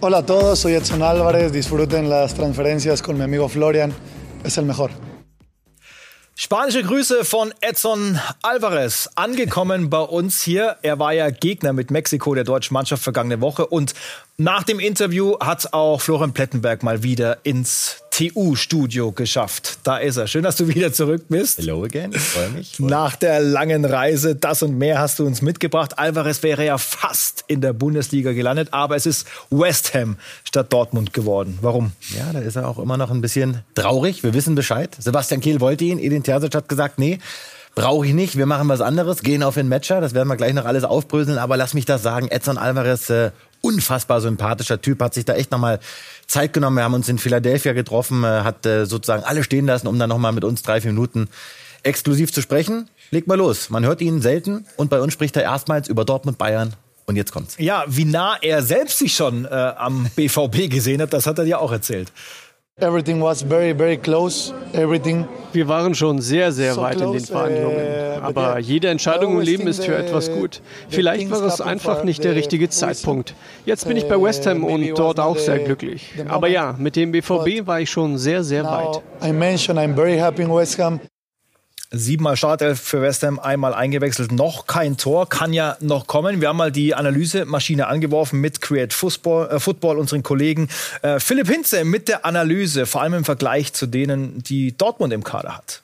Hola a todos, soy Edson Álvarez. Disfruten las transferencias con mi amigo Florian. Es el mejor. Spanische Grüße von Edson Alvarez, angekommen bei uns hier. Er war ja Gegner mit Mexiko der deutschen Mannschaft vergangene Woche und nach dem Interview hat auch Florian Plettenberg mal wieder ins TU-Studio geschafft. Da ist er. Schön, dass du wieder zurück bist. Hello again. Ich freue mich. Freu Nach der langen Reise, das und mehr hast du uns mitgebracht. Alvarez wäre ja fast in der Bundesliga gelandet, aber es ist West Ham statt Dortmund geworden. Warum? Ja, da ist er auch immer noch ein bisschen traurig. Wir wissen Bescheid. Sebastian Kehl wollte ihn. Edin Terzic hat gesagt, nee, brauche ich nicht. Wir machen was anderes. Gehen auf den Matcher. Das werden wir gleich noch alles aufbröseln. Aber lass mich das sagen. Edson Alvarez, äh, unfassbar sympathischer Typ, hat sich da echt nochmal Zeit genommen. Wir haben uns in Philadelphia getroffen, äh, hat äh, sozusagen alle stehen lassen, um dann nochmal mit uns drei, vier Minuten exklusiv zu sprechen. Leg mal los. Man hört ihn selten und bei uns spricht er erstmals über Dortmund, Bayern und jetzt kommt's. Ja, wie nah er selbst sich schon äh, am BVB gesehen hat, das hat er dir auch erzählt. Everything was very, very close. Everything. Wir waren schon sehr, sehr So weit in den Verhandlungen. äh, but Aber jede Entscheidung im Leben ist für etwas gut. Vielleicht war es einfach nicht der richtige. Zeitpunkt. Jetzt bin ich bei West Ham und dort auch sehr glücklich. Aber ja, mit dem BVB war ich schon sehr, sehr weit. I mentioned I'm very happy in West Ham. Siebenmal Startelf für West Ham, einmal eingewechselt, noch kein Tor, kann ja noch kommen. Wir haben mal die Analysemaschine angeworfen mit Create Football, äh, Football unseren Kollegen. Äh, Philipp Hinze mit der Analyse, vor allem im Vergleich zu denen, die Dortmund im Kader hat.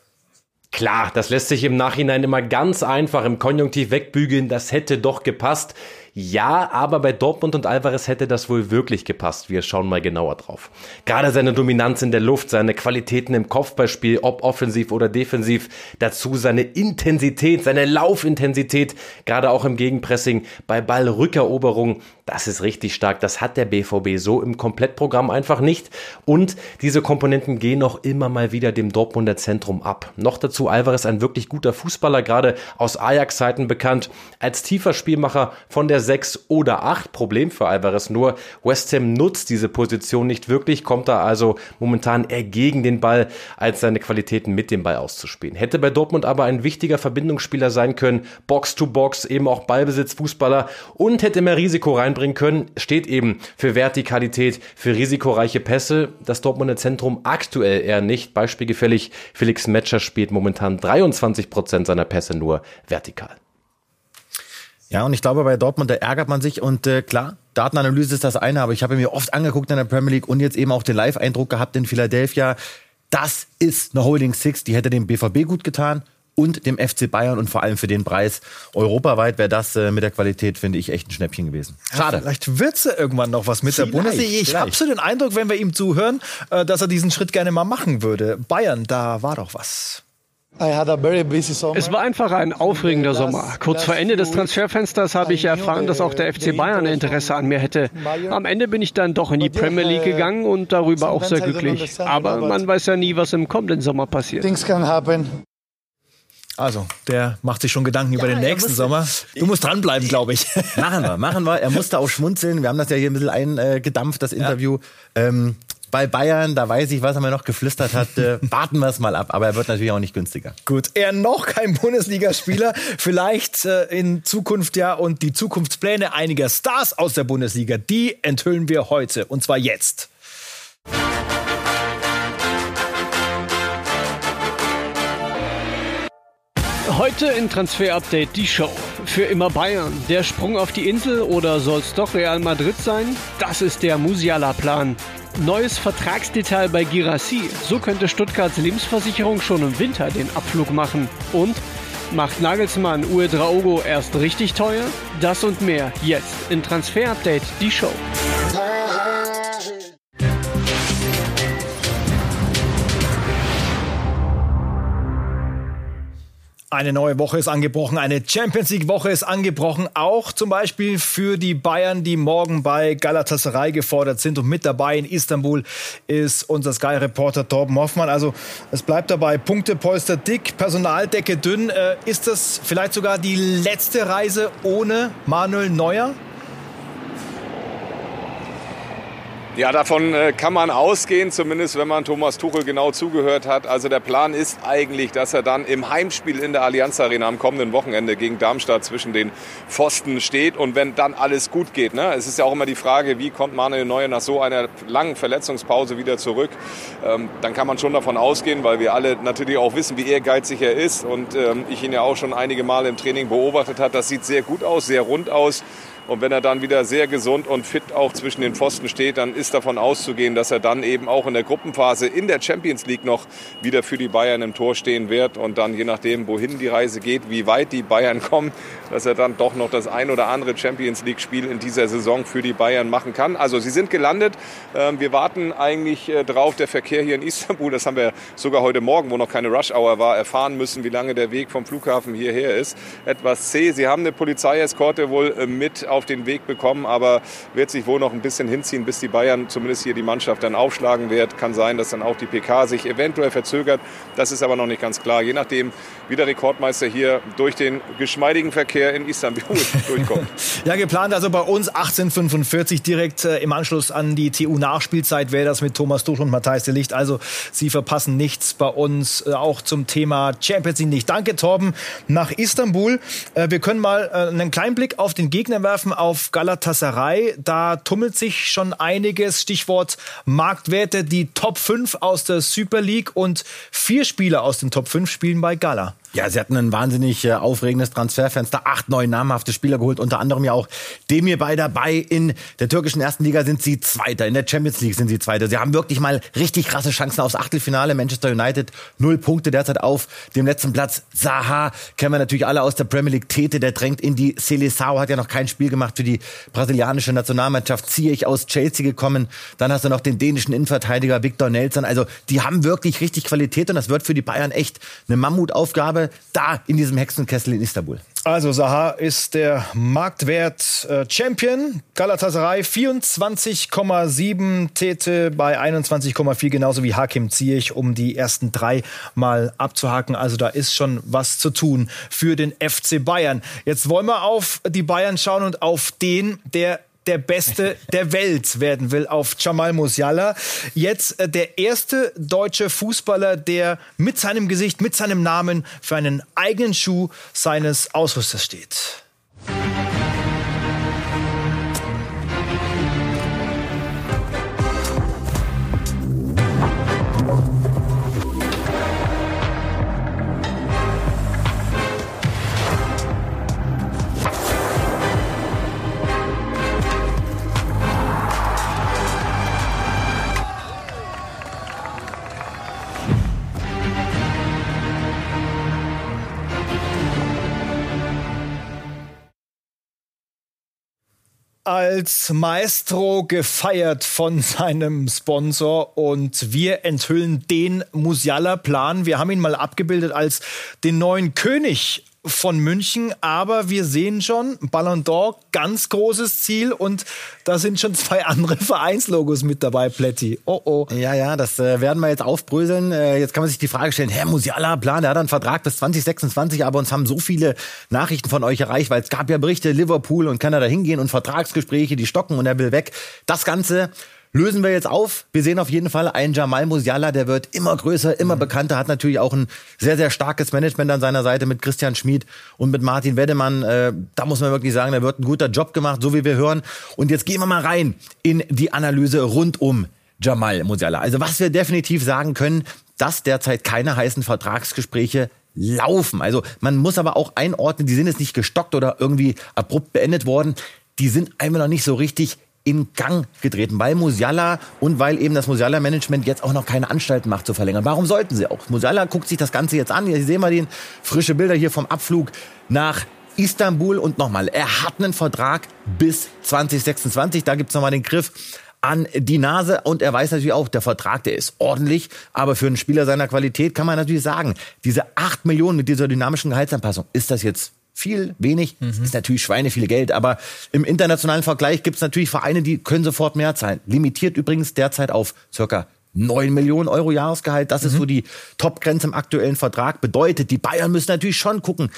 Klar, das lässt sich im Nachhinein immer ganz einfach im Konjunktiv wegbügeln. Das hätte doch gepasst. Ja, aber bei Dortmund und Alvarez hätte das wohl wirklich gepasst. Wir schauen mal genauer drauf. Gerade seine Dominanz in der Luft, seine Qualitäten im Kopfballspiel, ob offensiv oder defensiv, dazu seine Intensität, seine Laufintensität, gerade auch im Gegenpressing, bei Ballrückeroberung, das ist richtig stark. Das hat der BVB so im Komplettprogramm einfach nicht. Und diese Komponenten gehen auch immer mal wieder dem Dortmunder Zentrum ab. Noch dazu Alvarez ein wirklich guter Fußballer, gerade aus Ajax-Zeiten bekannt, als tiefer Spielmacher von der 6 oder 8. Problem für Alvarez nur, West Ham nutzt diese Position nicht wirklich, kommt da also momentan eher gegen den Ball, als seine Qualitäten mit dem Ball auszuspielen. Hätte bei Dortmund aber ein wichtiger Verbindungsspieler sein können, Box to Box, eben auch Ballbesitz, Fußballer und hätte mehr Risiko reinbringen können, steht eben für Vertikalität, für risikoreiche Pässe. Das Dortmunder Zentrum aktuell eher nicht. Beispielgefällig, Felix Metscher spielt momentan 23 Prozent seiner Pässe nur vertikal. Ja, und ich glaube, bei Dortmund, da ärgert man sich und äh, klar, Datenanalyse ist das eine, aber ich habe mir oft angeguckt in der Premier League und jetzt eben auch den Live-Eindruck gehabt in Philadelphia. Das ist eine Holding Six, die hätte dem BVB gut getan und dem FC Bayern und vor allem für den Preis europaweit wäre das äh, mit der Qualität, finde ich, echt ein Schnäppchen gewesen. Schade. Vielleicht wird's ja irgendwann noch was mit der Vielleicht, Bundesliga. Ich habe so den Eindruck, wenn wir ihm zuhören, äh, dass er diesen Schritt gerne mal machen würde. Bayern, da war doch was. Es war einfach ein aufregender Sommer. Kurz vor Ende des Transferfensters habe ich erfahren, dass auch der FC Bayern Interesse an mir hätte. Am Ende bin ich dann doch in die Premier League gegangen und darüber auch sehr glücklich. Aber man weiß ja nie, was im kommenden Sommer passiert. Also, der macht sich schon Gedanken über den nächsten muss- Sommer. Du musst dranbleiben, glaube ich. Machen wir, machen wir. Er musste auch schmunzeln. Wir haben das ja hier ein bisschen eingedampft, das Interview. Ähm, bei Bayern, da weiß ich, was er mir noch geflüstert hat. Äh, warten wir es mal ab. Aber er wird natürlich auch nicht günstiger. Gut, er noch kein Bundesligaspieler, vielleicht äh, in Zukunft ja und die Zukunftspläne einiger Stars aus der Bundesliga, die enthüllen wir heute und zwar jetzt. Heute in Transfer Update die Show. Für immer Bayern. Der Sprung auf die Insel oder soll es doch Real Madrid sein? Das ist der Musiala-Plan. Neues Vertragsdetail bei Girassi. So könnte Stuttgarts Lebensversicherung schon im Winter den Abflug machen. Und macht Nagelsmann Uedraogo erst richtig teuer? Das und mehr jetzt in Transfer Update die Show. Eine neue Woche ist angebrochen, eine Champions League Woche ist angebrochen, auch zum Beispiel für die Bayern, die morgen bei Galatasaray gefordert sind und mit dabei in Istanbul ist unser Sky-Reporter Torben Hoffmann. Also es bleibt dabei, Punktepolster dick, Personaldecke dünn. Äh, ist das vielleicht sogar die letzte Reise ohne Manuel Neuer? Ja, davon äh, kann man ausgehen, zumindest wenn man Thomas Tuchel genau zugehört hat. Also der Plan ist eigentlich, dass er dann im Heimspiel in der Allianz Arena am kommenden Wochenende gegen Darmstadt zwischen den Pfosten steht. Und wenn dann alles gut geht, ne? es ist ja auch immer die Frage, wie kommt Manuel Neuer nach so einer langen Verletzungspause wieder zurück, ähm, dann kann man schon davon ausgehen, weil wir alle natürlich auch wissen, wie ehrgeizig er ist und ähm, ich ihn ja auch schon einige Male im Training beobachtet habe. Das sieht sehr gut aus, sehr rund aus. Und wenn er dann wieder sehr gesund und fit auch zwischen den Pfosten steht, dann ist davon auszugehen, dass er dann eben auch in der Gruppenphase in der Champions League noch wieder für die Bayern im Tor stehen wird. Und dann je nachdem, wohin die Reise geht, wie weit die Bayern kommen, dass er dann doch noch das ein oder andere Champions League-Spiel in dieser Saison für die Bayern machen kann. Also sie sind gelandet. Ähm, wir warten eigentlich äh, drauf. Der Verkehr hier in Istanbul, das haben wir sogar heute Morgen, wo noch keine Rush-Hour war, erfahren müssen, wie lange der Weg vom Flughafen hierher ist. Etwas zäh. Sie haben eine Polizeieskorte wohl äh, mit auf den Weg bekommen, aber wird sich wohl noch ein bisschen hinziehen, bis die Bayern zumindest hier die Mannschaft dann aufschlagen wird. Kann sein, dass dann auch die PK sich eventuell verzögert. Das ist aber noch nicht ganz klar. Je nachdem, wie der Rekordmeister hier durch den geschmeidigen Verkehr in Istanbul durchkommt. ja, geplant also bei uns 1845 direkt äh, im Anschluss an die TU-Nachspielzeit wäre das mit Thomas Tuchel und Matthijs de Licht. Also Sie verpassen nichts bei uns, äh, auch zum Thema Champions League nicht. Danke, Torben, nach Istanbul. Äh, wir können mal äh, einen kleinen Blick auf den Gegner werfen, auf Galatasaray. Da tummelt sich schon einiges. Stichwort Marktwerte. Die Top 5 aus der Super League und vier Spieler aus den Top 5 spielen bei Gala. Ja, sie hatten ein wahnsinnig äh, aufregendes Transferfenster. Acht, neun namhafte Spieler geholt, unter anderem ja auch Demir bei dabei. In der türkischen ersten Liga sind sie Zweiter, in der Champions League sind sie Zweiter. Sie haben wirklich mal richtig krasse Chancen aufs Achtelfinale. Manchester United null Punkte derzeit auf dem letzten Platz. Zaha kennen wir natürlich alle aus der Premier League. Tete, der drängt in die Seleção, hat ja noch kein Spiel gemacht für die brasilianische Nationalmannschaft. Ziehe aus Chelsea gekommen. Dann hast du noch den dänischen Innenverteidiger Victor Nelson. Also die haben wirklich richtig Qualität und das wird für die Bayern echt eine Mammutaufgabe da in diesem Hexenkessel in Istanbul. Also Saha ist der Marktwert äh, Champion. Galatasaray 24,7 Tete bei 21,4 genauso wie Hakim Ziyech, um die ersten drei mal abzuhaken. Also da ist schon was zu tun für den FC Bayern. Jetzt wollen wir auf die Bayern schauen und auf den, der der Beste der Welt werden will auf Jamal Musiala. Jetzt äh, der erste deutsche Fußballer, der mit seinem Gesicht, mit seinem Namen für einen eigenen Schuh seines Ausrüsters steht. Als Maestro gefeiert von seinem Sponsor und wir enthüllen den Musiala-Plan. Wir haben ihn mal abgebildet als den neuen König von München, aber wir sehen schon, Ballon d'Or, ganz großes Ziel und da sind schon zwei andere Vereinslogos mit dabei, Plätti. Oh oh. Ja, ja, das äh, werden wir jetzt aufbröseln. Äh, jetzt kann man sich die Frage stellen, Herr Musiala, Plan, der hat einen Vertrag bis 2026, aber uns haben so viele Nachrichten von euch erreicht, weil es gab ja Berichte, Liverpool und kann er da hingehen und Vertragsgespräche, die stocken und er will weg. Das Ganze lösen wir jetzt auf. Wir sehen auf jeden Fall einen Jamal Musiala, der wird immer größer, immer mhm. bekannter, hat natürlich auch ein sehr, sehr starkes Management an seiner Seite mit Christian Schmid und mit Martin Weddemann. Äh, da muss man wirklich sagen, da wird ein guter Job gemacht, so wie wir hören. Und jetzt gehen wir mal rein in die Analyse rund um Jamal Musiala. Also was wir definitiv sagen können, dass derzeit keine heißen Vertragsgespräche laufen. Also man muss aber auch einordnen, die sind jetzt nicht gestockt oder irgendwie abrupt beendet worden. Die sind einfach noch nicht so richtig in Gang getreten, weil Musiala und weil eben das Musiala-Management jetzt auch noch keine Anstalten macht zu verlängern. Warum sollten sie auch? Musiala guckt sich das Ganze jetzt an. Sie sehen mal den frische Bilder hier vom Abflug nach Istanbul und nochmal, er hat einen Vertrag bis 2026. Da gibt's nochmal den Griff an die Nase und er weiß natürlich auch, der Vertrag, der ist ordentlich, aber für einen Spieler seiner Qualität kann man natürlich sagen, diese acht Millionen mit dieser dynamischen Gehaltsanpassung, ist das jetzt viel, wenig, mhm. ist natürlich Schweine viel Geld, aber im internationalen Vergleich gibt es natürlich Vereine, die können sofort mehr zahlen. Limitiert übrigens derzeit auf circa 9 Millionen Euro Jahresgehalt. Das mhm. ist so die Topgrenze im aktuellen Vertrag. Bedeutet, die Bayern müssen natürlich schon gucken,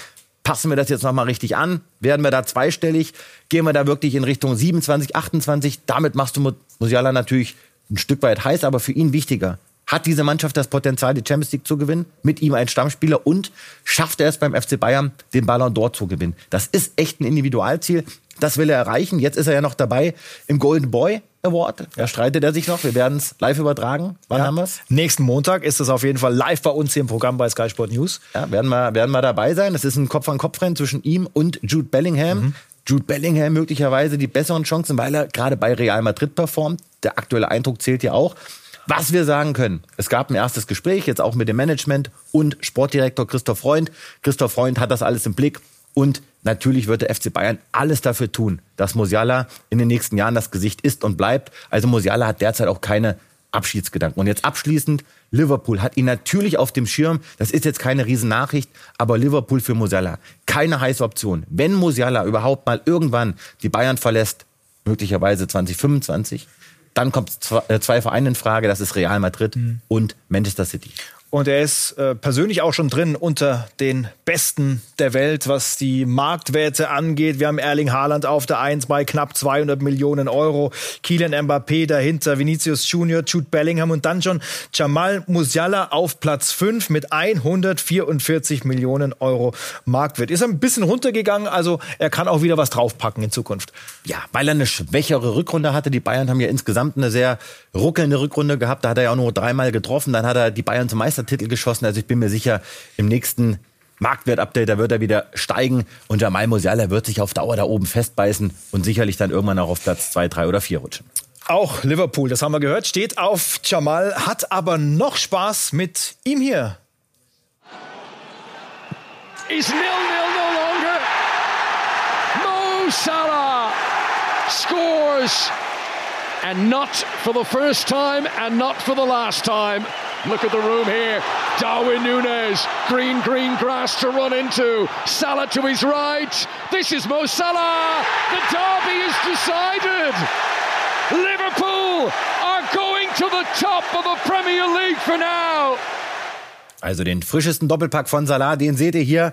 passen wir das jetzt nochmal richtig an? Werden wir da zweistellig? Gehen wir da wirklich in Richtung 27, 28? Damit machst du Musiala natürlich ein Stück weit heiß, aber für ihn wichtiger. Hat diese Mannschaft das Potenzial, die Champions League zu gewinnen? Mit ihm ein Stammspieler und schafft er es beim FC Bayern, den Ballon d'Or zu gewinnen? Das ist echt ein Individualziel. Das will er erreichen. Jetzt ist er ja noch dabei im Golden Boy Award. Da streitet er sich noch. Wir werden es live übertragen. Wann ja. haben wir es? Nächsten Montag ist es auf jeden Fall live bei uns hier im Programm bei Sky Sport News. Ja, werden wir, werden wir dabei sein. Das ist ein Kopf-an-Kopf-Rennen zwischen ihm und Jude Bellingham. Mhm. Jude Bellingham möglicherweise die besseren Chancen, weil er gerade bei Real Madrid performt. Der aktuelle Eindruck zählt ja auch. Was wir sagen können, es gab ein erstes Gespräch, jetzt auch mit dem Management und Sportdirektor Christoph Freund. Christoph Freund hat das alles im Blick und natürlich wird der FC Bayern alles dafür tun, dass Musiala in den nächsten Jahren das Gesicht ist und bleibt. Also Musiala hat derzeit auch keine Abschiedsgedanken. Und jetzt abschließend, Liverpool hat ihn natürlich auf dem Schirm. Das ist jetzt keine Riesennachricht, aber Liverpool für Musiala, keine heiße Option. Wenn Musiala überhaupt mal irgendwann die Bayern verlässt, möglicherweise 2025, dann kommt zwei, äh, zwei Vereine in Frage, das ist Real Madrid mhm. und Manchester City. Und er ist äh, persönlich auch schon drin unter den Besten der Welt, was die Marktwerte angeht. Wir haben Erling Haaland auf der Eins bei knapp 200 Millionen Euro. Kylian Mbappé dahinter, Vinicius Junior, Jude Bellingham und dann schon Jamal Musiala auf Platz 5 mit 144 Millionen Euro Marktwert. Ist ein bisschen runtergegangen, also er kann auch wieder was draufpacken in Zukunft. Ja, weil er eine schwächere Rückrunde hatte. Die Bayern haben ja insgesamt eine sehr ruckelnde Rückrunde gehabt. Da hat er ja auch nur dreimal getroffen. Dann hat er die Bayern zum Meister Meistertitel geschossen. Also ich bin mir sicher, im nächsten Marktwert-Update, da wird er wieder steigen und Jamal Musiala wird sich auf Dauer da oben festbeißen und sicherlich dann irgendwann auch auf Platz 2, 3 oder 4 rutschen. Auch Liverpool, das haben wir gehört, steht auf Jamal, hat aber noch Spaß mit ihm hier. Is nil nil no longer. Mo Salah scores and not for the first time and not for the last time. Look at the room here. Darwin Nunes, green, green grass to run into. Salah to his right. This is Mo Salah. The derby is decided. Liverpool are going to the top of the Premier League for now. Also den frischesten Doppelpack von Salah, den seht ihr hier.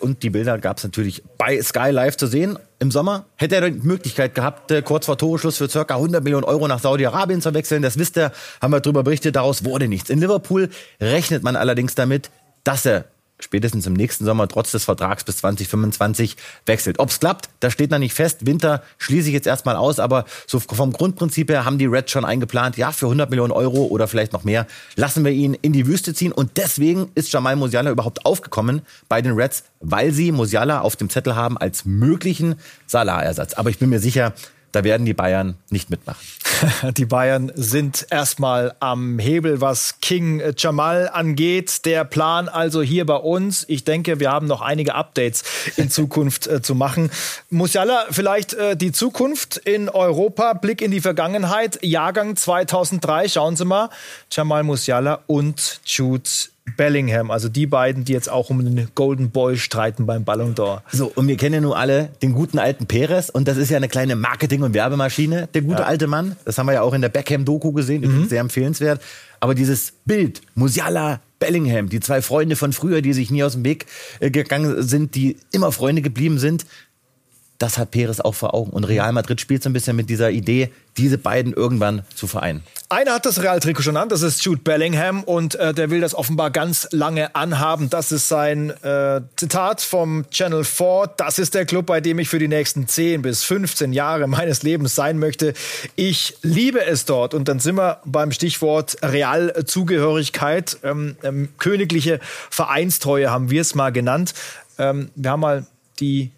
Und die Bilder gab es natürlich bei Sky Live zu sehen. Im Sommer hätte er die Möglichkeit gehabt, äh, kurz vor Toreschluss für ca. 100 Millionen Euro nach Saudi-Arabien zu wechseln. Das wisst ihr, haben wir darüber berichtet. Daraus wurde nichts. In Liverpool rechnet man allerdings damit, dass er spätestens im nächsten Sommer trotz des Vertrags bis 2025 wechselt. Ob es klappt, das steht noch nicht fest. Winter schließe ich jetzt erstmal aus, aber so vom Grundprinzip her haben die Reds schon eingeplant, ja, für 100 Millionen Euro oder vielleicht noch mehr lassen wir ihn in die Wüste ziehen und deswegen ist Jamal Musiala überhaupt aufgekommen bei den Reds, weil sie Musiala auf dem Zettel haben als möglichen Salah-Ersatz. Aber ich bin mir sicher, da werden die Bayern nicht mitmachen. Die Bayern sind erstmal am Hebel, was King Jamal angeht. Der Plan also hier bei uns. Ich denke, wir haben noch einige Updates in Zukunft äh, zu machen. Musiala, vielleicht äh, die Zukunft in Europa, Blick in die Vergangenheit, Jahrgang 2003. Schauen Sie mal, Jamal Musiala und Jude Bellingham, also die beiden, die jetzt auch um den Golden Boy streiten beim Ballon d'Or. So, und wir kennen ja nun alle den guten alten Perez und das ist ja eine kleine Marketing- und Werbemaschine, der gute ja. alte Mann. Das haben wir ja auch in der Beckham-Doku gesehen, mhm. sehr empfehlenswert. Aber dieses Bild, Musiala, Bellingham, die zwei Freunde von früher, die sich nie aus dem Weg äh, gegangen sind, die immer Freunde geblieben sind, das hat Perez auch vor Augen. Und Real Madrid spielt so ein bisschen mit dieser Idee, diese beiden irgendwann zu vereinen. Einer hat das Real-Trikot schon an, das ist Jude Bellingham und äh, der will das offenbar ganz lange anhaben. Das ist sein äh, Zitat vom Channel 4. Das ist der Club, bei dem ich für die nächsten 10 bis 15 Jahre meines Lebens sein möchte. Ich liebe es dort. Und dann sind wir beim Stichwort Real-Zugehörigkeit. Ähm, ähm, königliche Vereinstreue haben wir es mal genannt. Ähm, wir haben mal die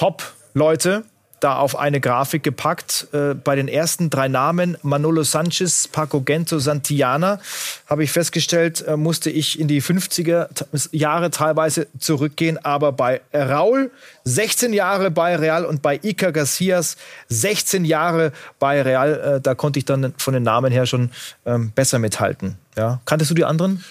Top-Leute da auf eine Grafik gepackt. Äh, bei den ersten drei Namen, Manolo Sanchez, Paco Gento, Santiana, habe ich festgestellt, äh, musste ich in die 50er Jahre teilweise zurückgehen. Aber bei Raul 16 Jahre bei Real und bei Iker Garcias 16 Jahre bei Real. Äh, da konnte ich dann von den Namen her schon ähm, besser mithalten. Ja. Kanntest du die anderen?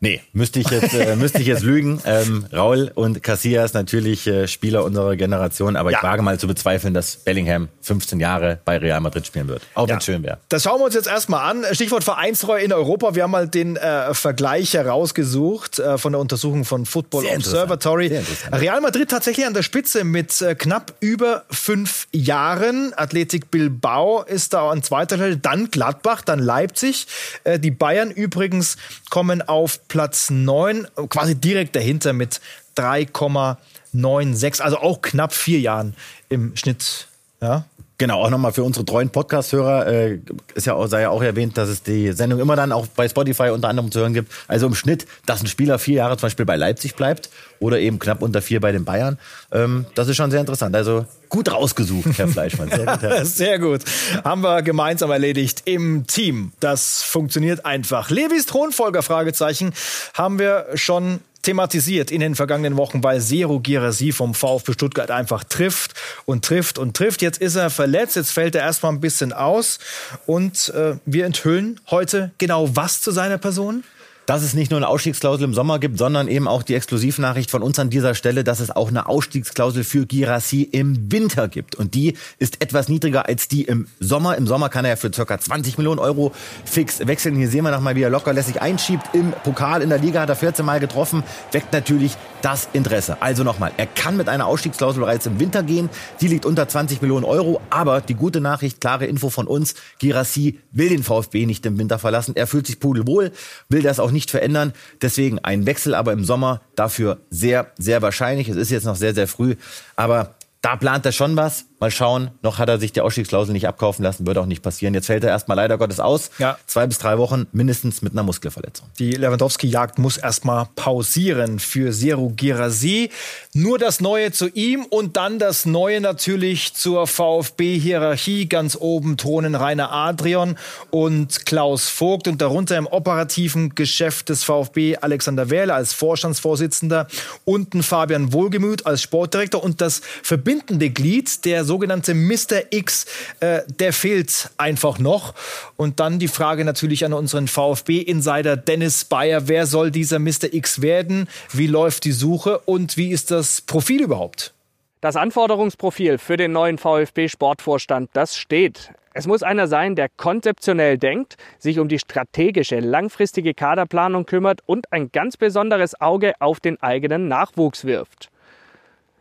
Nee, müsste ich jetzt, äh, müsste ich jetzt lügen. Ähm, Raul und Casillas natürlich äh, Spieler unserer Generation, aber ja. ich wage mal zu bezweifeln, dass Bellingham 15 Jahre bei Real Madrid spielen wird. Auch wenn es schön wäre. Das schauen wir uns jetzt erstmal an. Stichwort Vereinsreue in Europa. Wir haben mal den äh, Vergleich herausgesucht äh, von der Untersuchung von Football Sehr Observatory. Real Madrid tatsächlich an der Spitze mit äh, knapp über fünf Jahren. Athletic Bilbao ist da an zweiter Stelle, dann Gladbach, dann Leipzig. Äh, die Bayern übrigens kommen auf Platz 9, quasi direkt dahinter mit 3,96, also auch knapp vier Jahren im Schnitt. Ja. Genau, auch nochmal für unsere treuen Podcast-Hörer, äh, ist ja auch, sei ja auch erwähnt, dass es die Sendung immer dann auch bei Spotify unter anderem zu hören gibt. Also im Schnitt, dass ein Spieler vier Jahre zum Beispiel bei Leipzig bleibt oder eben knapp unter vier bei den Bayern. Ähm, das ist schon sehr interessant. Also gut rausgesucht, Herr Fleischmann. Sehr gut, Herr. sehr gut. Haben wir gemeinsam erledigt im Team. Das funktioniert einfach. Levis Thronfolger, Fragezeichen, haben wir schon thematisiert in den vergangenen Wochen, weil Zero Girasi vom VfB Stuttgart einfach trifft und trifft und trifft. Jetzt ist er verletzt, jetzt fällt er erstmal ein bisschen aus und äh, wir enthüllen heute genau was zu seiner Person dass es nicht nur eine Ausstiegsklausel im Sommer gibt, sondern eben auch die Exklusivnachricht von uns an dieser Stelle, dass es auch eine Ausstiegsklausel für Girassi im Winter gibt. Und die ist etwas niedriger als die im Sommer. Im Sommer kann er ja für ca. 20 Millionen Euro fix wechseln. Hier sehen wir nochmal, wie er locker lässig einschiebt. Im Pokal in der Liga hat er 14 Mal getroffen. Weckt natürlich das Interesse. Also nochmal, er kann mit einer Ausstiegsklausel bereits im Winter gehen. Die liegt unter 20 Millionen Euro. Aber die gute Nachricht, klare Info von uns, Girassi will den VfB nicht im Winter verlassen. Er fühlt sich pudelwohl, will das auch nicht verändern. Deswegen ein Wechsel aber im Sommer dafür sehr, sehr wahrscheinlich. Es ist jetzt noch sehr, sehr früh. Aber da plant er schon was. Mal schauen. Noch hat er sich die Ausstiegsklausel nicht abkaufen lassen. Wird auch nicht passieren. Jetzt fällt er erstmal leider Gottes aus. Ja. Zwei bis drei Wochen mindestens mit einer Muskelverletzung. Die Lewandowski-Jagd muss erstmal pausieren für Seru Girasi. Nur das Neue zu ihm und dann das Neue natürlich zur VfB-Hierarchie. Ganz oben thronen Rainer Adrian und Klaus Vogt und darunter im operativen Geschäft des VfB Alexander Wähler als Vorstandsvorsitzender. Unten Fabian Wohlgemüt als Sportdirektor und das verbindende Glied der sogenannte Mr. X, äh, der fehlt einfach noch. Und dann die Frage natürlich an unseren VfB-Insider Dennis Bayer. Wer soll dieser Mr. X werden? Wie läuft die Suche und wie ist das Profil überhaupt? Das Anforderungsprofil für den neuen VfB-Sportvorstand, das steht. Es muss einer sein, der konzeptionell denkt, sich um die strategische, langfristige Kaderplanung kümmert und ein ganz besonderes Auge auf den eigenen Nachwuchs wirft.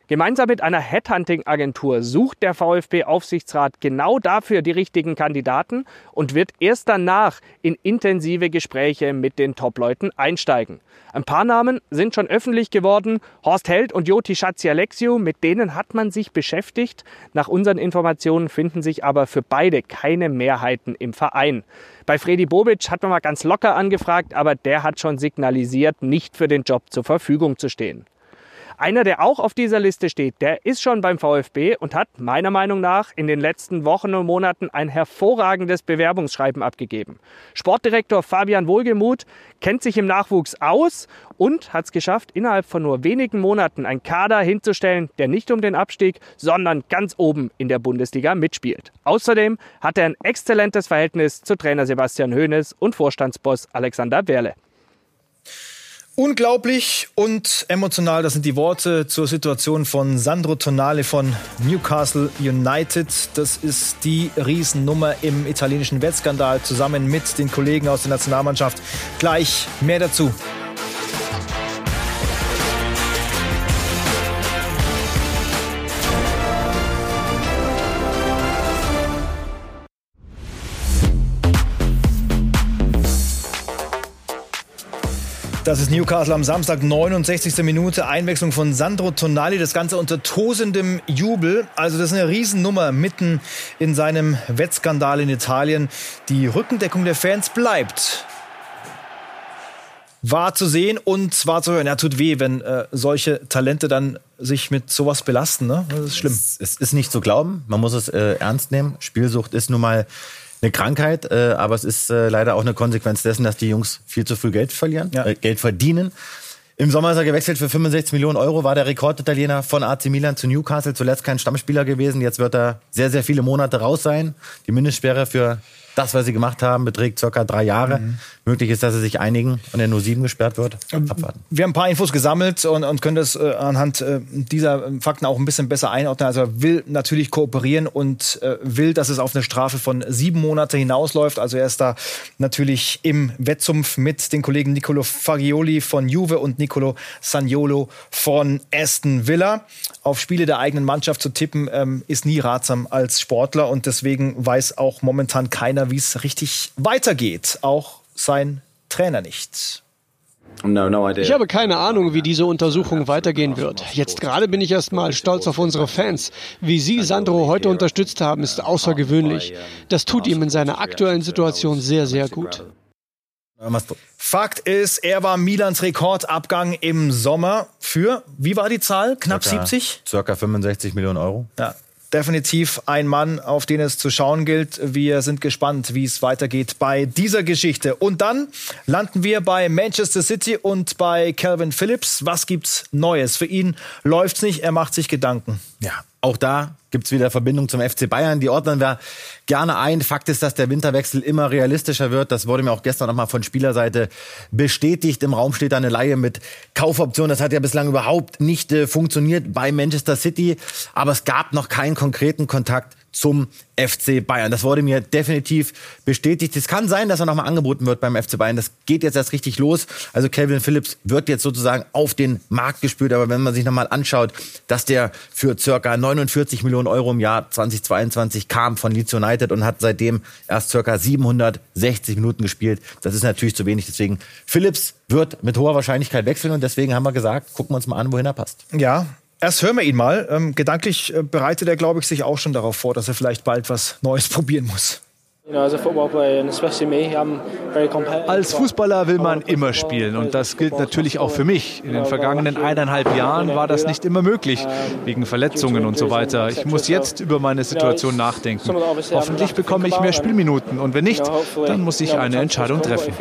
Gemeinsam mit einer Headhunting-Agentur sucht der VfB-Aufsichtsrat genau dafür die richtigen Kandidaten und wird erst danach in intensive Gespräche mit den Top-Leuten einsteigen. Ein paar Namen sind schon öffentlich geworden. Horst Held und Joti Schatzialexiou, mit denen hat man sich beschäftigt. Nach unseren Informationen finden sich aber für beide keine Mehrheiten im Verein. Bei Freddy Bobic hat man mal ganz locker angefragt, aber der hat schon signalisiert, nicht für den Job zur Verfügung zu stehen. Einer, der auch auf dieser Liste steht, der ist schon beim VfB und hat meiner Meinung nach in den letzten Wochen und Monaten ein hervorragendes Bewerbungsschreiben abgegeben. Sportdirektor Fabian Wohlgemuth kennt sich im Nachwuchs aus und hat es geschafft, innerhalb von nur wenigen Monaten einen Kader hinzustellen, der nicht um den Abstieg, sondern ganz oben in der Bundesliga mitspielt. Außerdem hat er ein exzellentes Verhältnis zu Trainer Sebastian Hoeneß und Vorstandsboss Alexander Werle. Unglaublich und emotional, das sind die Worte zur Situation von Sandro Tonale von Newcastle United. Das ist die Riesennummer im italienischen Wettskandal zusammen mit den Kollegen aus der Nationalmannschaft. Gleich mehr dazu. Das ist Newcastle am Samstag, 69. Minute. Einwechslung von Sandro Tonali. Das Ganze unter tosendem Jubel. Also das ist eine Riesennummer mitten in seinem Wettskandal in Italien. Die Rückendeckung der Fans bleibt. War zu sehen und war zu hören. Ja, tut weh, wenn äh, solche Talente dann sich mit sowas belasten. Ne? Das ist schlimm. Es, es ist nicht zu glauben. Man muss es äh, ernst nehmen. Spielsucht ist nun mal eine Krankheit, äh, aber es ist äh, leider auch eine Konsequenz dessen, dass die Jungs viel zu viel Geld verlieren, ja. äh, Geld verdienen. Im Sommer ist er gewechselt für 65 Millionen Euro, war der Rekorditaliener von AC Milan zu Newcastle, zuletzt kein Stammspieler gewesen. Jetzt wird er sehr, sehr viele Monate raus sein. Die Mindestsperre für Das, was sie gemacht haben, beträgt circa drei Jahre. Mhm. Möglich ist, dass sie sich einigen und er nur sieben gesperrt wird. Ähm, Abwarten. Wir haben ein paar Infos gesammelt und, und können das äh, anhand äh, dieser Fakten auch ein bisschen besser einordnen. Also er will natürlich kooperieren und äh, will, dass es auf eine Strafe von sieben Monate hinausläuft. Also er ist da natürlich im Wettsumpf mit den Kollegen Nicolo Fagioli von Juve und Nicolo Sagnolo von Aston Villa. Auf Spiele der eigenen Mannschaft zu tippen, ähm, ist nie ratsam als Sportler und deswegen weiß auch momentan keiner, wie es richtig weitergeht. Auch sein Trainer nicht. Ich habe keine Ahnung, wie diese Untersuchung weitergehen wird. Jetzt gerade bin ich erstmal stolz auf unsere Fans. Wie Sie Sandro heute unterstützt haben, ist außergewöhnlich. Das tut ihm in seiner aktuellen Situation sehr, sehr gut. Fakt ist, er war Milans Rekordabgang im Sommer für, wie war die Zahl? Knapp circa, 70? Circa 65 Millionen Euro. Ja, definitiv ein Mann, auf den es zu schauen gilt. Wir sind gespannt, wie es weitergeht bei dieser Geschichte. Und dann landen wir bei Manchester City und bei Calvin Phillips. Was gibt's Neues? Für ihn läuft's nicht, er macht sich Gedanken. Ja, auch da gibt es wieder Verbindung zum FC Bayern. Die ordnen wir gerne ein. Fakt ist, dass der Winterwechsel immer realistischer wird. Das wurde mir auch gestern nochmal von Spielerseite bestätigt. Im Raum steht eine Laie mit Kaufoption. Das hat ja bislang überhaupt nicht äh, funktioniert bei Manchester City. Aber es gab noch keinen konkreten Kontakt zum FC Bayern. Das wurde mir definitiv bestätigt. Es kann sein, dass er nochmal angeboten wird beim FC Bayern. Das geht jetzt erst richtig los. Also Calvin Phillips wird jetzt sozusagen auf den Markt gespürt. Aber wenn man sich nochmal anschaut, dass der für circa 49 Millionen Euro im Jahr 2022 kam von Leeds United und hat seitdem erst circa 760 Minuten gespielt, das ist natürlich zu wenig. Deswegen Phillips wird mit hoher Wahrscheinlichkeit wechseln und deswegen haben wir gesagt, gucken wir uns mal an, wohin er passt. Ja, Erst hören wir ihn mal. Ähm, gedanklich äh, bereitet er, glaube ich, sich auch schon darauf vor, dass er vielleicht bald was Neues probieren muss. Als Fußballer will man immer spielen und das gilt natürlich auch für mich. In den vergangenen eineinhalb Jahren war das nicht immer möglich, wegen Verletzungen und so weiter. Ich muss jetzt über meine Situation nachdenken. Hoffentlich bekomme ich mehr Spielminuten und wenn nicht, dann muss ich eine Entscheidung treffen.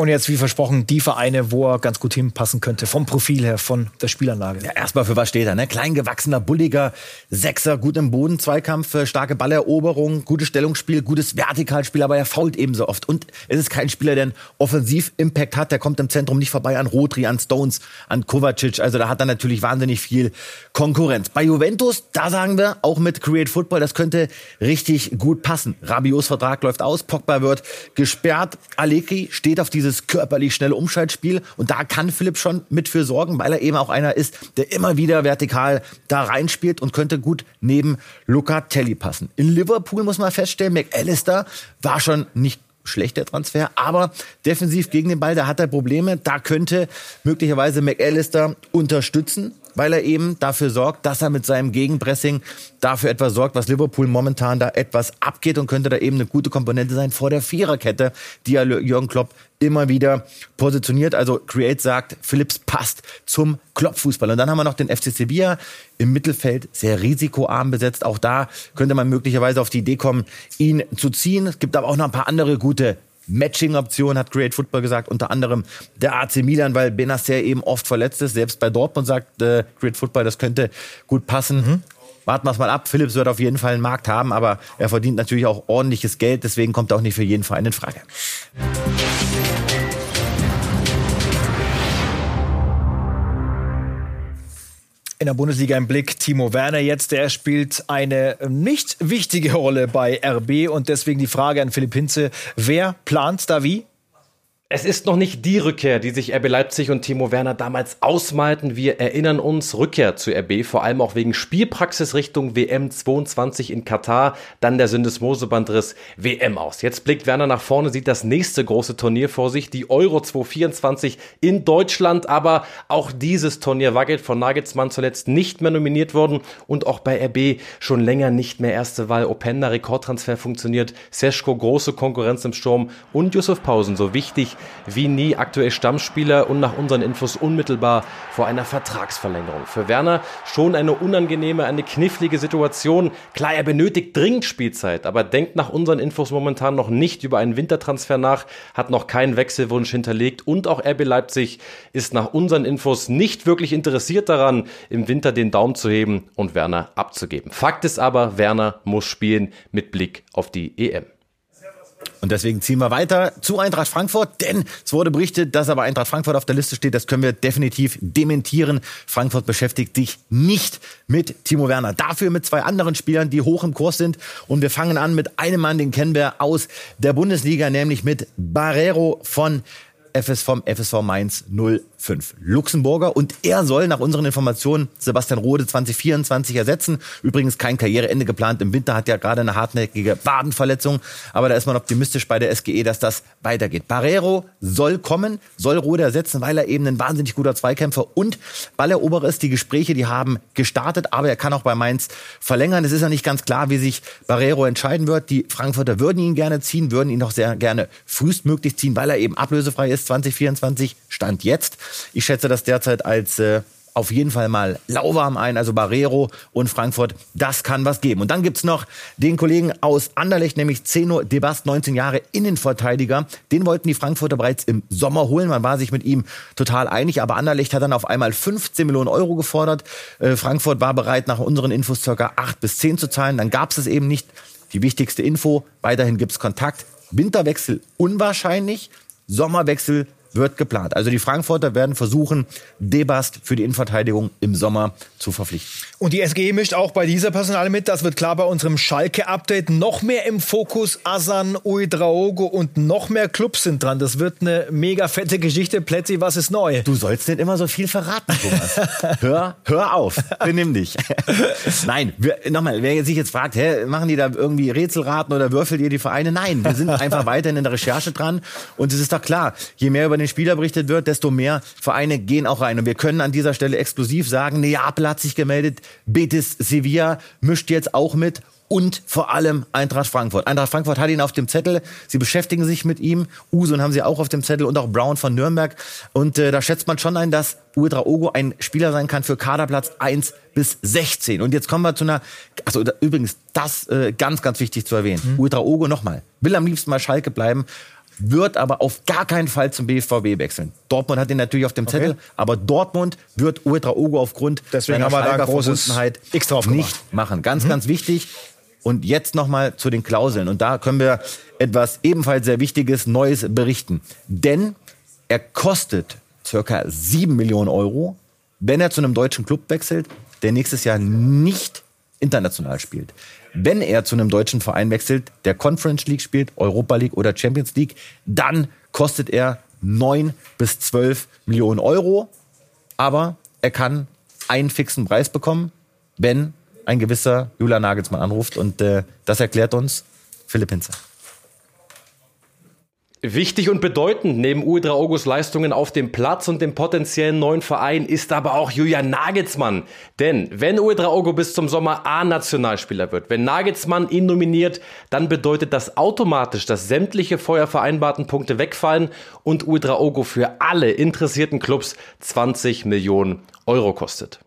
Und jetzt, wie versprochen, die Vereine, wo er ganz gut hinpassen könnte, vom Profil her, von der Spielanlage. Ja, erstmal für was steht er, ne? Kleingewachsener, bulliger Sechser, gut im Boden, Zweikampf, äh, starke Balleroberung, gutes Stellungsspiel, gutes Vertikalspiel, aber er fault ebenso oft. Und es ist kein Spieler, der einen Offensiv-Impact hat, der kommt im Zentrum nicht vorbei an Rodri, an Stones, an Kovacic. Also da hat er natürlich wahnsinnig viel Konkurrenz. Bei Juventus, da sagen wir, auch mit Create Football, das könnte richtig gut passen. Rabios Vertrag läuft aus, Pogba wird gesperrt, Allegri steht auf diese dieses körperlich schnelle Umschaltspiel. Und da kann Philipp schon mit für sorgen, weil er eben auch einer ist, der immer wieder vertikal da reinspielt und könnte gut neben Lucatelli passen. In Liverpool muss man feststellen, McAllister war schon nicht schlechter Transfer, aber defensiv gegen den Ball, da hat er Probleme. Da könnte möglicherweise McAllister unterstützen weil er eben dafür sorgt, dass er mit seinem Gegenpressing dafür etwas sorgt, was Liverpool momentan da etwas abgeht und könnte da eben eine gute Komponente sein vor der Viererkette, die ja Jürgen Klopp immer wieder positioniert. Also Create sagt, Phillips passt zum Klopp-Fußball. Und dann haben wir noch den FC Sevilla im Mittelfeld, sehr risikoarm besetzt. Auch da könnte man möglicherweise auf die Idee kommen, ihn zu ziehen. Es gibt aber auch noch ein paar andere gute Matching-Option, hat Create Football gesagt, unter anderem der AC Milan, weil Benacer eben oft verletzt ist. Selbst bei Dortmund sagt äh, Create Football, das könnte gut passen. Mhm. Warten wir es mal ab. Philips wird auf jeden Fall einen Markt haben, aber er verdient natürlich auch ordentliches Geld, deswegen kommt er auch nicht für jeden Verein in Frage. In der Bundesliga im Blick. Timo Werner jetzt, der spielt eine nicht wichtige Rolle bei RB und deswegen die Frage an Philipp Hinze, wer plant da wie? Es ist noch nicht die Rückkehr, die sich RB Leipzig und Timo Werner damals ausmalten. Wir erinnern uns Rückkehr zu RB, vor allem auch wegen Spielpraxis Richtung WM 22 in Katar, dann der Syndesmosebandriss WM aus. Jetzt blickt Werner nach vorne, sieht das nächste große Turnier vor sich, die Euro 2024 in Deutschland, aber auch dieses Turnier wackelt von Nagelsmann zuletzt nicht mehr nominiert worden und auch bei RB schon länger nicht mehr erste Wahl. Openda Rekordtransfer funktioniert, Seschko große Konkurrenz im Sturm und Yusuf Pausen, so wichtig wie nie aktuell Stammspieler und nach unseren Infos unmittelbar vor einer Vertragsverlängerung. Für Werner schon eine unangenehme, eine knifflige Situation. Klar, er benötigt dringend Spielzeit, aber denkt nach unseren Infos momentan noch nicht über einen Wintertransfer nach, hat noch keinen Wechselwunsch hinterlegt und auch RB Leipzig ist nach unseren Infos nicht wirklich interessiert daran, im Winter den Daumen zu heben und Werner abzugeben. Fakt ist aber, Werner muss spielen mit Blick auf die EM. Und deswegen ziehen wir weiter zu Eintracht Frankfurt, denn es wurde berichtet, dass aber Eintracht Frankfurt auf der Liste steht. Das können wir definitiv dementieren. Frankfurt beschäftigt sich nicht mit Timo Werner. Dafür mit zwei anderen Spielern, die hoch im Kurs sind. Und wir fangen an mit einem Mann, den kennen wir aus der Bundesliga, nämlich mit Barrero von FS vom FSV Mainz 05 Luxemburger und er soll nach unseren Informationen Sebastian Rode 2024 ersetzen. Übrigens kein Karriereende geplant. Im Winter hat er gerade eine hartnäckige Wadenverletzung, aber da ist man optimistisch bei der SGE, dass das weitergeht. Barrero soll kommen, soll Rode ersetzen, weil er eben ein wahnsinnig guter Zweikämpfer und Balleroberer ist. Die Gespräche, die haben gestartet, aber er kann auch bei Mainz verlängern. Es ist ja nicht ganz klar, wie sich Barrero entscheiden wird. Die Frankfurter würden ihn gerne ziehen, würden ihn auch sehr gerne frühestmöglich ziehen, weil er eben ablösefrei ist 2024 Stand jetzt. Ich schätze das derzeit als äh, auf jeden Fall mal lauwarm ein, also Barrero und Frankfurt, das kann was geben. Und dann gibt's noch den Kollegen aus Anderlecht, nämlich Zeno Debast, 19 Jahre Innenverteidiger. Den wollten die Frankfurter bereits im Sommer holen. Man war sich mit ihm total einig, aber Anderlecht hat dann auf einmal 15 Millionen Euro gefordert. Äh, Frankfurt war bereit, nach unseren Infos circa 8 bis 10 zu zahlen. Dann gab's es eben nicht. Die wichtigste Info, weiterhin gibt's Kontakt. Winterwechsel unwahrscheinlich. Sommerwechsel wird geplant. Also die Frankfurter werden versuchen, Debast für die Innenverteidigung im Sommer zu verpflichten. Und die SGE mischt auch bei dieser Personal mit. Das wird klar bei unserem Schalke-Update. Noch mehr im Fokus Asan, Uedraogo und noch mehr Clubs sind dran. Das wird eine mega fette Geschichte. Plätzi, was ist neu? Du sollst nicht immer so viel verraten, Thomas. hör, hör auf. Benimm dich. Nein, nochmal, wer sich jetzt fragt, hä, machen die da irgendwie Rätselraten oder würfelt ihr die Vereine? Nein, wir sind einfach weiterhin in der Recherche dran. Und es ist doch klar, je mehr über den Spieler berichtet wird, desto mehr Vereine gehen auch rein. Und wir können an dieser Stelle exklusiv sagen, Neapel hat sich gemeldet, Betis Sevilla mischt jetzt auch mit und vor allem Eintracht Frankfurt. Eintracht Frankfurt hat ihn auf dem Zettel. Sie beschäftigen sich mit ihm. Usun haben sie auch auf dem Zettel und auch Brown von Nürnberg. Und äh, da schätzt man schon ein, dass Uedra Ogo ein Spieler sein kann für Kaderplatz 1 bis 16. Und jetzt kommen wir zu einer, also da, übrigens, das äh, ganz, ganz wichtig zu erwähnen. Mhm. Uedra Ogo nochmal, will am liebsten mal Schalke bleiben wird aber auf gar keinen Fall zum BVB wechseln. Dortmund hat ihn natürlich auf dem Zettel, okay. aber Dortmund wird Uetra Ogo aufgrund Deswegen seiner X drauf nicht machen. Ganz, mhm. ganz wichtig. Und jetzt nochmal zu den Klauseln. Und da können wir etwas ebenfalls sehr Wichtiges, Neues berichten. Denn er kostet circa 7 Millionen Euro, wenn er zu einem deutschen Club wechselt, der nächstes Jahr nicht international spielt. Wenn er zu einem deutschen Verein wechselt, der Conference League spielt, Europa League oder Champions League, dann kostet er 9 bis 12 Millionen Euro. Aber er kann einen fixen Preis bekommen, wenn ein gewisser Julian Nagelsmann anruft. Und äh, das erklärt uns Philipp Hinze. Wichtig und bedeutend neben Uedra August Leistungen auf dem Platz und dem potenziellen neuen Verein ist aber auch Julian Nagelsmann. Denn wenn Uedra Ogo bis zum Sommer A-Nationalspieler wird, wenn Nagelsmann ihn nominiert, dann bedeutet das automatisch, dass sämtliche vorher vereinbarten Punkte wegfallen und Uedra Ogo für alle interessierten Clubs 20 Millionen Euro kostet.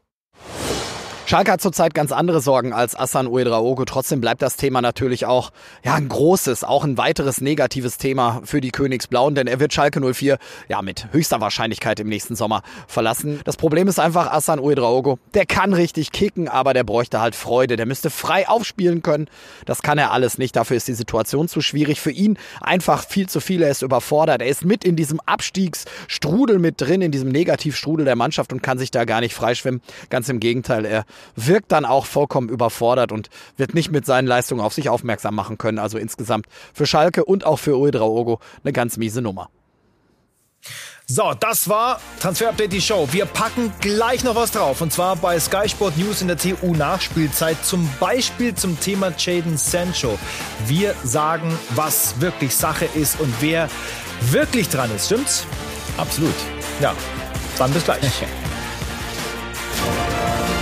Schalke hat zurzeit ganz andere Sorgen als Assan Uedraogo. Trotzdem bleibt das Thema natürlich auch ja, ein großes, auch ein weiteres negatives Thema für die Königsblauen, denn er wird Schalke 04 ja mit höchster Wahrscheinlichkeit im nächsten Sommer verlassen. Das Problem ist einfach Assan Uedraogo. Der kann richtig kicken, aber der bräuchte halt Freude. Der müsste frei aufspielen können. Das kann er alles nicht. Dafür ist die Situation zu schwierig. Für ihn einfach viel zu viel. Er ist überfordert. Er ist mit in diesem Abstiegsstrudel mit drin, in diesem Negativstrudel der Mannschaft und kann sich da gar nicht freischwimmen. Ganz im Gegenteil, er wirkt dann auch vollkommen überfordert und wird nicht mit seinen Leistungen auf sich aufmerksam machen können. Also insgesamt für Schalke und auch für Uedraogo eine ganz miese Nummer. So, das war Transfer Update die Show. Wir packen gleich noch was drauf. Und zwar bei Sky Sport News in der TU Nachspielzeit. Zum Beispiel zum Thema Jaden Sancho. Wir sagen, was wirklich Sache ist und wer wirklich dran ist. Stimmt's? Absolut. Ja, dann bis gleich.